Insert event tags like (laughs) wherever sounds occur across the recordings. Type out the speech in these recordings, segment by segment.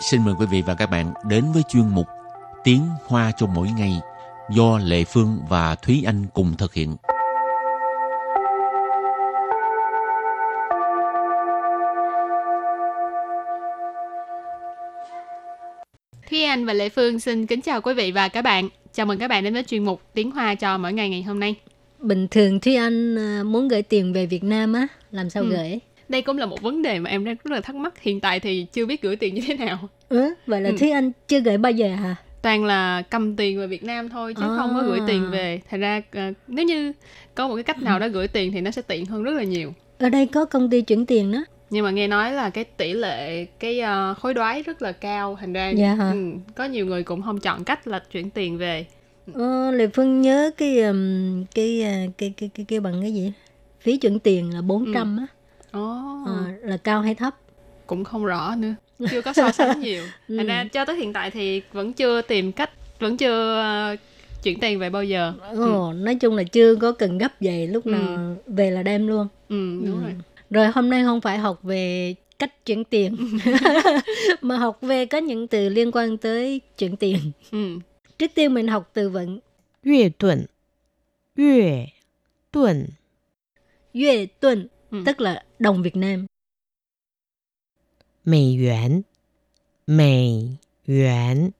xin mời quý vị và các bạn đến với chuyên mục Tiếng Hoa cho mỗi ngày do Lệ Phương và Thúy Anh cùng thực hiện. Thúy Anh và Lệ Phương xin kính chào quý vị và các bạn. Chào mừng các bạn đến với chuyên mục Tiếng Hoa cho mỗi ngày ngày hôm nay. Bình thường Thúy Anh à, muốn gửi tiền về Việt Nam á, làm sao Ừ. gửi? Đây cũng là một vấn đề mà em đang rất là thắc mắc. Hiện tại thì chưa biết gửi tiền như thế nào. Ừ, vậy là Ừ. Thúy Anh chưa gửi bao giờ hả? Toàn là cầm tiền về Việt Nam thôi chứ À. không có gửi tiền về. Thành ra ờ, nếu như có một cái cách nào đó gửi tiền thì nó sẽ tiện hơn rất là nhiều. Ở đây có công ty chuyển tiền đó. Nhưng mà nghe nói là cái tỷ lệ cái ờ, hối đoái rất là cao. Thành ra Dạ hả? ừ, có nhiều người cũng không chọn cách là chuyển tiền về. Ờ, Lệ Phương nhớ cái um, cái, à, cái cái cái cái bằng cái gì? Phí chuyển tiền là 400 á, oh. à, là cao hay thấp cũng không rõ nữa chưa có so (laughs) sánh nhiều ừ. thành ra cho tới hiện tại thì vẫn chưa tìm cách vẫn chưa ờ, chuyển tiền về bao giờ Ồ, ừ. nói chung là chưa có cần gấp về lúc ừ. nào ừ. về là đem luôn ừ, đúng ừ. rồi rồi hôm nay không phải học về cách chuyển tiền ừ. (laughs) mà học về có những từ liên quan tới chuyển tiền ừ. trước tiên mình học từ vựng Yue tuần Yue tuần Yue tuần Ừ. tức là đồng Việt Nam. Mỹ yuan. Mỹ yuan.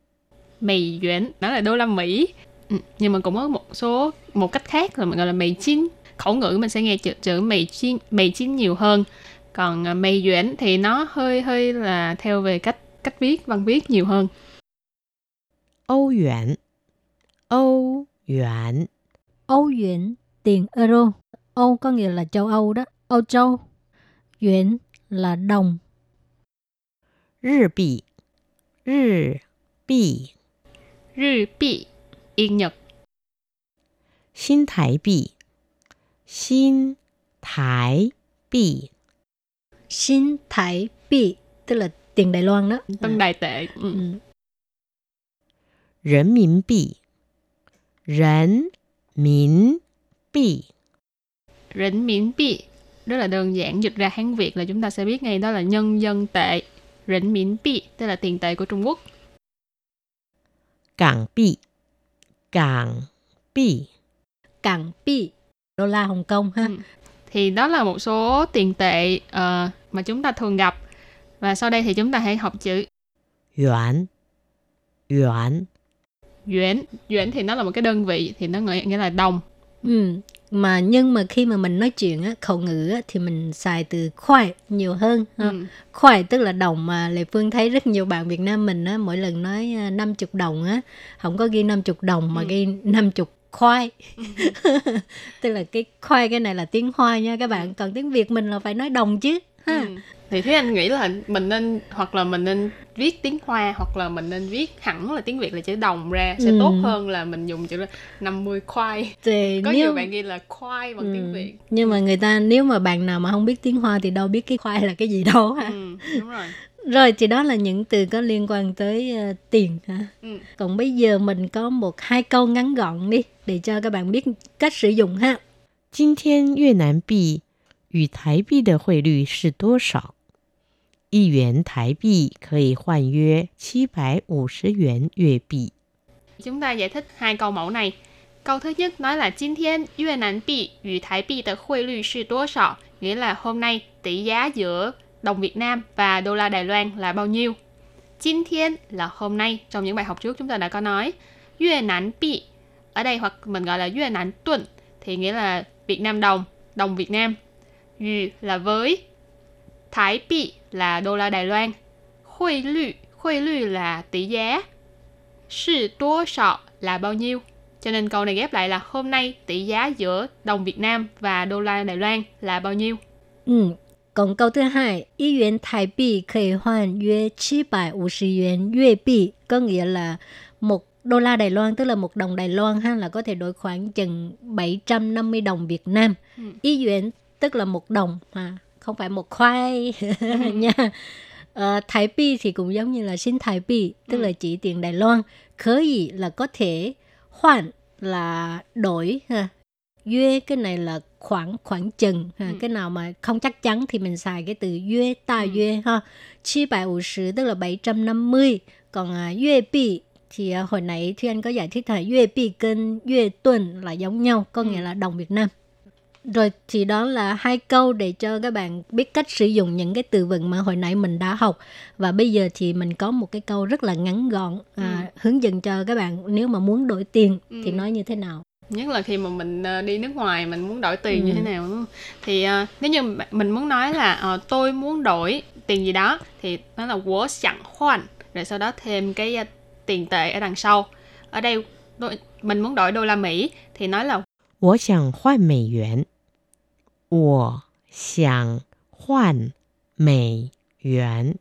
Mỹ yuan đó là đô la Mỹ. Ừ, nhưng mà cũng có một số một cách khác là mình gọi là Mỹ chín. Khẩu ngữ mình sẽ nghe chữ chữ Mỹ chín Mỹ chín nhiều hơn. Còn à, Mỹ yuan thì nó hơi hơi là theo về cách cách viết văn viết nhiều hơn. Âu yuan. Âu yuan. Âu yuan tiền euro. Âu có nghĩa là châu Âu đó. Âu Châu. Yuan là đồng. Rì bì. Rì bì. Rì bì. Yên Nhật. Xin thái bì. Xin thái bì. Xin thái bì Tức là tiền Đài Loan đó. Tân Đài tệ. Ừ. ừ. Rấn miễn bì. Rấn miễn bì. Rấn miễn bì rất là đơn giản dịch ra Hán Việt là chúng ta sẽ biết ngay đó là nhân dân tệ Rỉnh Miễn Bi tức là tiền tệ của Trung Quốc. Cảng Bi Cảng Bi Cảng Bi Đô la Hồng Kông ha. Ừ. Thì đó là một số tiền tệ uh, mà chúng ta thường gặp. Và sau đây thì chúng ta hãy học chữ Yuan. Yuan. Yuan. Yuan thì nó là một cái đơn vị thì nó nghĩa là đồng. Ừ. Mà nhưng mà khi mà mình nói chuyện á, khẩu ngữ á, thì mình xài từ khoai nhiều hơn. ha. ừ. Khoai tức là đồng mà Lệ Phương thấy rất nhiều bạn Việt Nam mình á, mỗi lần nói à, 50 đồng á, không có ghi 50 đồng mà Ừ. ghi 50 khoai. (laughs) tức là cái khoai cái này là tiếng Hoa nha các bạn, còn tiếng Việt mình là phải nói đồng chứ. Ha. Ừ. thì thế anh nghĩ là mình nên hoặc là mình nên viết tiếng Hoa hoặc là mình nên viết hẳn là tiếng Việt là chữ đồng ra sẽ Ừ. tốt hơn là mình dùng chữ là 50 khoai Thì (laughs) có nếu nhiều bạn ghi là khoai bằng tiếng Ừ. Việt nhưng mà người ta nếu mà bạn nào mà không biết tiếng Hoa thì đâu biết cái khoai là cái gì đâu ha. ừ, đúng rồi (laughs) Rồi thì đó là những từ có liên quan tới ờ, tiền ha. ừ. Còn bây giờ mình có một hai câu ngắn gọn đi để cho các bạn biết cách sử dụng ha. 今天越南币 与台币的汇率是多少？一元台币可以换约七百五十元越币。 Chúng ta giải thích hai câu mẫu này. Câu thứ nhất nói là 今天越南币与台币的汇率是多少? Nghĩa là hôm nay tỷ giá giữa đồng Việt Nam và đô la Đài Loan là bao nhiêu? 今天 là hôm nay. Trong những bài học trước chúng ta đã có nói. 越南币ở đây hoặc mình gọi là 越南 tuần thì nghĩa là Việt Nam đồng, đồng Việt Nam. Yu là với, Thái Bị là đô la Đài Loan. Huy lü, huy lü là tỷ giá. Sư tố sọ là bao nhiêu? Cho nên câu này ghép lại là hôm nay tỷ giá giữa đồng Việt Nam và đô la Đài Loan là bao nhiêu? Ừ. Còn câu thứ hai, y yuan Thái Bị có thể hoàn 约750 yuan Yue Bị có nghĩa là một đô la Đài Loan tức là một đồng Đài Loan ha là có thể đổi khoảng chừng 750 đồng Việt Nam. Ừ. Y yuan tức là một đồng mà không phải một khoai (laughs) nha. Ờ, Thái Bi thì cũng giống như là xin Thái Bi tức Ừ. là chỉ tiền Đài Loan. Khởi là có thể hoàn là đổi ha. Yue cái này là khoảng khoảng chừng ha. Ừ. cái nào mà không chắc chắn thì mình xài cái từ yue ta yue ha 750 tức là 750 còn à, yue bi thì à, hồi nãy Thúy Anh có giải thích là tuần là giống nhau có nghĩa Ừ. là đồng Việt Nam rồi thì đó là hai câu để cho các bạn biết cách sử dụng những cái từ vựng mà hồi nãy mình đã học và bây giờ thì mình có một cái câu rất là ngắn gọn à, hướng dẫn cho các bạn nếu mà muốn đổi tiền thì Ừ. nói như thế nào nhất là khi mà mình ờ, đi nước ngoài mình muốn đổi tiền như Ừ. thế nào đúng không? thì ờ, nếu như bạn- mình muốn nói là ờ, tôi muốn đổi tiền gì đó thì nó là của sẵn khoản rồi sau đó thêm cái ờ, tiền tệ ở đằng sau ở đây đôi, mình muốn đổi đô la Mỹ thì nói là 我想换美元。 我想换美元。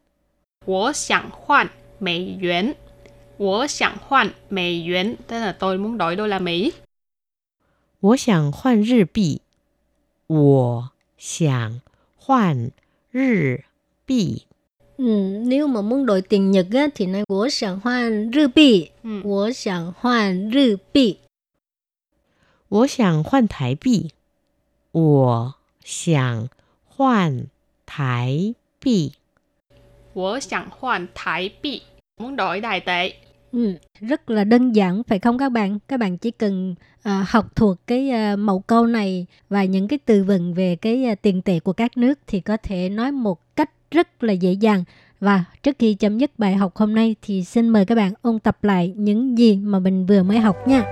我想换美元我想换美元tức là tôi muốn đổi đô la Mỹ 我想换日币。我想换日币。 Ừ, nếu mà muốn đổi tiền Nhật á, thì nói 我想换日币 ừ. 我想换日币我想换台币。 我想换台币。我想换台币 muốn đổi đài tệ ừ, rất là đơn giản phải không các bạn các bạn chỉ cần à, học thuộc cái à, mẫu câu này và những cái từ vựng về cái à, tiền tệ của các nước thì có thể nói một cách rất là dễ dàng và trước khi chấm dứt bài học hôm nay thì xin mời các bạn ôn tập lại những gì mà mình vừa mới học nha.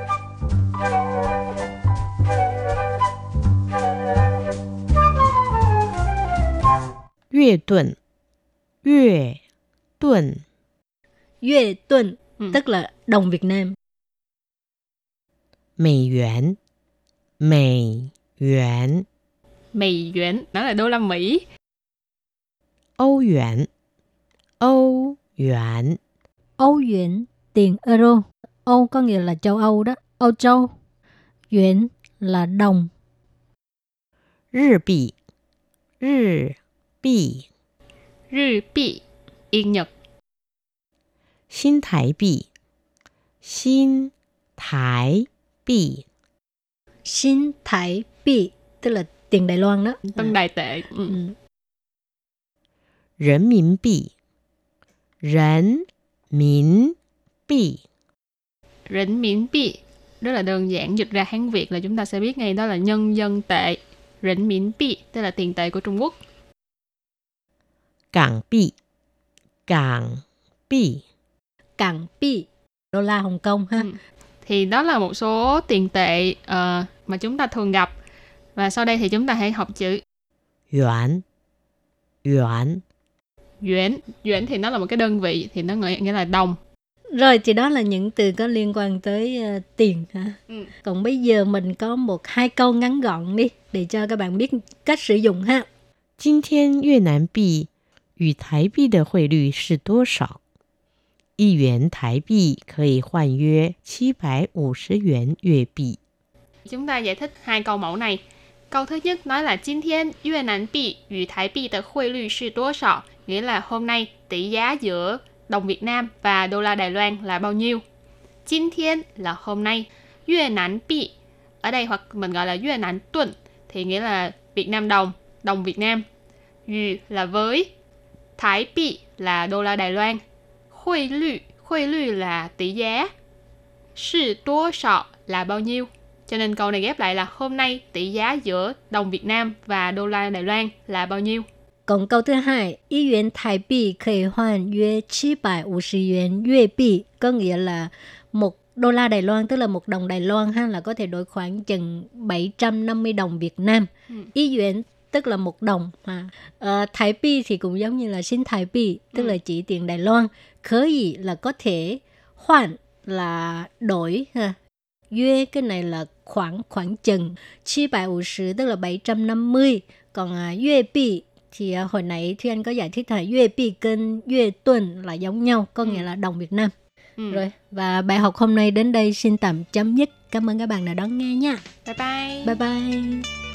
月盾，月盾， Yue tuần Ừ. tức là đồng Việt Nam. 美元，美元， mì yuan đó là đô la Mỹ 欧元，欧元， Âu yuan tiền euro. Âu có nghĩa là châu Âu đó. Âu châu. Yuan là đồng. 日 币，日币， rư bị yên Nhật 新台币，新台币， Xin Thái Bị tức là tiền Đài Loan đó. tân đài tệ ừ. Ừ. 人民币，人民币， rỉnh miễn bị rất là đơn giản dịch ra Hán Việt là chúng ta sẽ biết ngay đó là nhân dân tệ rỉnh miễn bị tức là tiền tệ của Trung Quốc 港币，港币， Cảng Bị đô la Hồng Kông ha. Ừ. thì đó là một số tiền tệ ờ, mà chúng ta thường gặp và sau đây thì chúng ta hãy học chữ 元，元， yuan yuan thì nó là một cái đơn vị thì nó nghĩa, nghĩa là đồng Rồi thì đó là những từ có liên quan tới ờ, tiền ha. Ừ. Còn bây giờ mình có một hai câu ngắn gọn đi để cho các bạn biết cách sử dụng ha. 今天越南币 与台币的汇率是多少？一元台币可以换约七百五十元粤币。 Chúng ta giải thích hai câu mẫu này. Câu thứ nhất nói là 今天越南币与台币的汇率是多少? Nghĩa là hôm nay tỷ giá giữa đồng Việt Nam và đô la Đài Loan là bao nhiêu? 今天 là hôm nay. 越南币ở đây hoặc mình gọi là 越南 tuần thì nghĩa là Việt Nam đồng, đồng Việt Nam. Yu là với, Thái Bị là đô la Đài Loan. Huy lü, huy lü là tỷ giá. Sư tố sọ là bao nhiêu? Cho nên câu này ghép lại là hôm nay tỷ giá giữa đồng Việt Nam và đô la Đài Loan là bao nhiêu? Còn câu thứ hai, y yuan Thái Bị có thể hoàn 约750 yuan Việt Bị có nghĩa là một đô la Đài Loan tức là một đồng Đài Loan ha là có thể đổi khoảng chừng 750 đồng Việt Nam. Ừ. Y yuan tức là một đồng ha. Ờ, Thái Bị thì cũng giống như là xin Thái Bị tức Ừ. là chỉ tiền Đài Loan. Khởi là có thể hoàn là đổi ha. Yue cái này là khoảng khoảng chừng 750 tức là 750 còn à, Yue Bi thì à, hồi nãy Thúy Anh có giải thích là Yue Bi 跟 Yue tuần là giống nhau có Ừ. nghĩa là đồng Việt Nam Ừ. rồi và bài học hôm nay đến đây xin tạm chấm dứt cảm ơn các bạn đã đón nghe nha Bye bye. bye bye